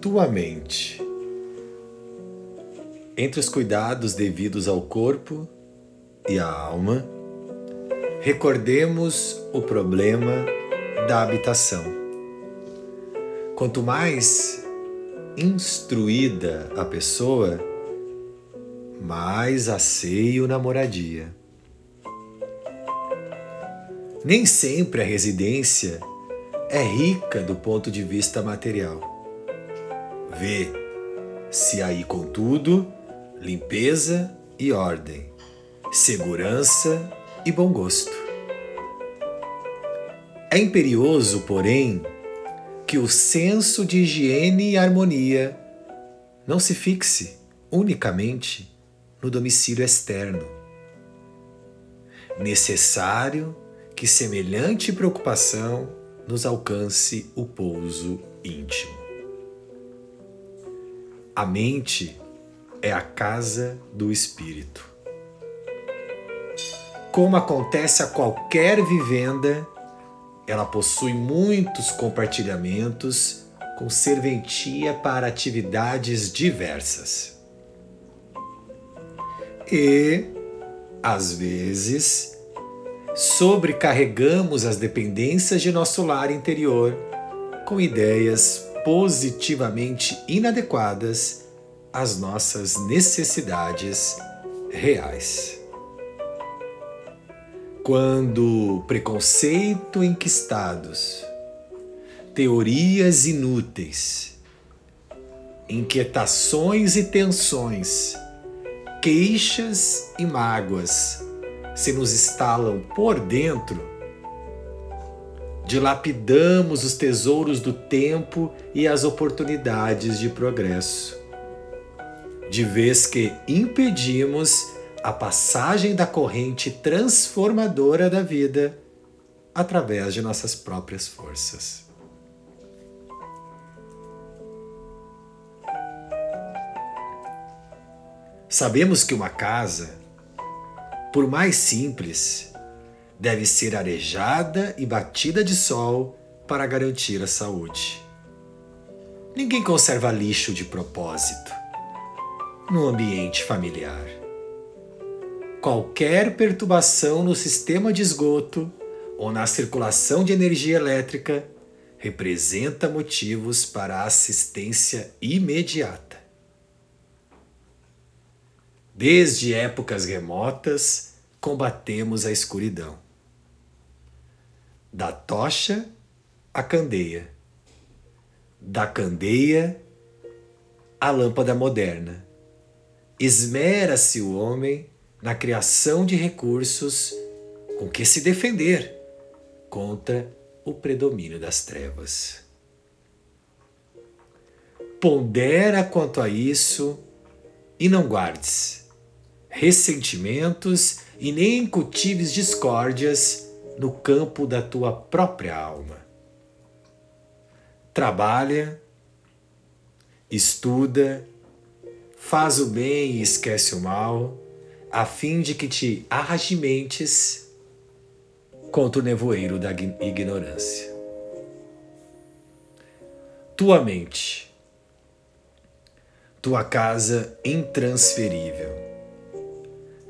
tua mente. Entre os cuidados devidos ao corpo e à alma, recordemos o problema da habitação. Quanto mais instruída a pessoa, mais asseio na moradia. Nem sempre a residência é rica do ponto de vista material. Vê se aí, contudo, limpeza e ordem, segurança e bom gosto. É imperioso, porém, que o senso de higiene e harmonia não se fixe unicamente no domicílio externo. Necessário que semelhante preocupação nos alcance o pouso íntimo. A mente é a casa do espírito. Como acontece a qualquer vivenda, ela possui muitos compartilhamentos com serventia para atividades diversas. E, às vezes, sobrecarregamos as dependências de nosso lar interior com ideias positivamente inadequadas às nossas necessidades reais. Quando preconceito enquistados, teorias inúteis, inquietações e tensões, queixas e mágoas se nos instalam por dentro, dilapidamos os tesouros do tempo e as oportunidades de progresso, de vez que impedimos a passagem da corrente transformadora da vida através de nossas próprias forças. Sabemos que uma casa por mais simples, deve ser arejada e batida de sol para garantir a saúde. Ninguém conserva lixo de propósito no ambiente familiar. Qualquer perturbação no sistema de esgoto ou na circulação de energia elétrica representa motivos para assistência imediata. Desde épocas remotas, combatemos a escuridão. Da tocha à candeia, da candeia à lâmpada moderna. Esmera-se o homem na criação de recursos com que se defender contra o predomínio das trevas. Pondera quanto a isso e não guardes ressentimentos e nem cultives discórdias no campo da tua própria alma. Trabalha, estuda, faz o bem e esquece o mal, a fim de que te arregimentes contra o nevoeiro da ignorância. Tua mente, tua casa intransferível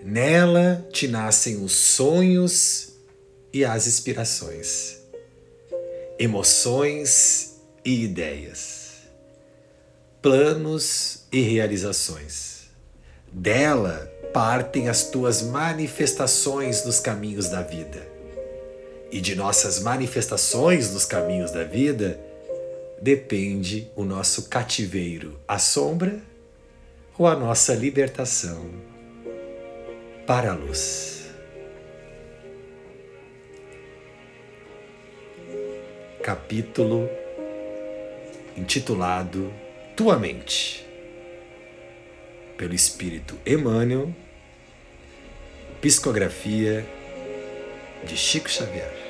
Nela te nascem os sonhos e as inspirações, emoções e ideias, planos e realizações. Dela partem as tuas manifestações nos caminhos da vida. E de nossas manifestações nos caminhos da vida depende o nosso cativeiro à sombra ou a nossa libertação para a luz. Capítulo intitulado Tua Mente, pelo Espírito Emmanuel, psicografia de Chico Xavier.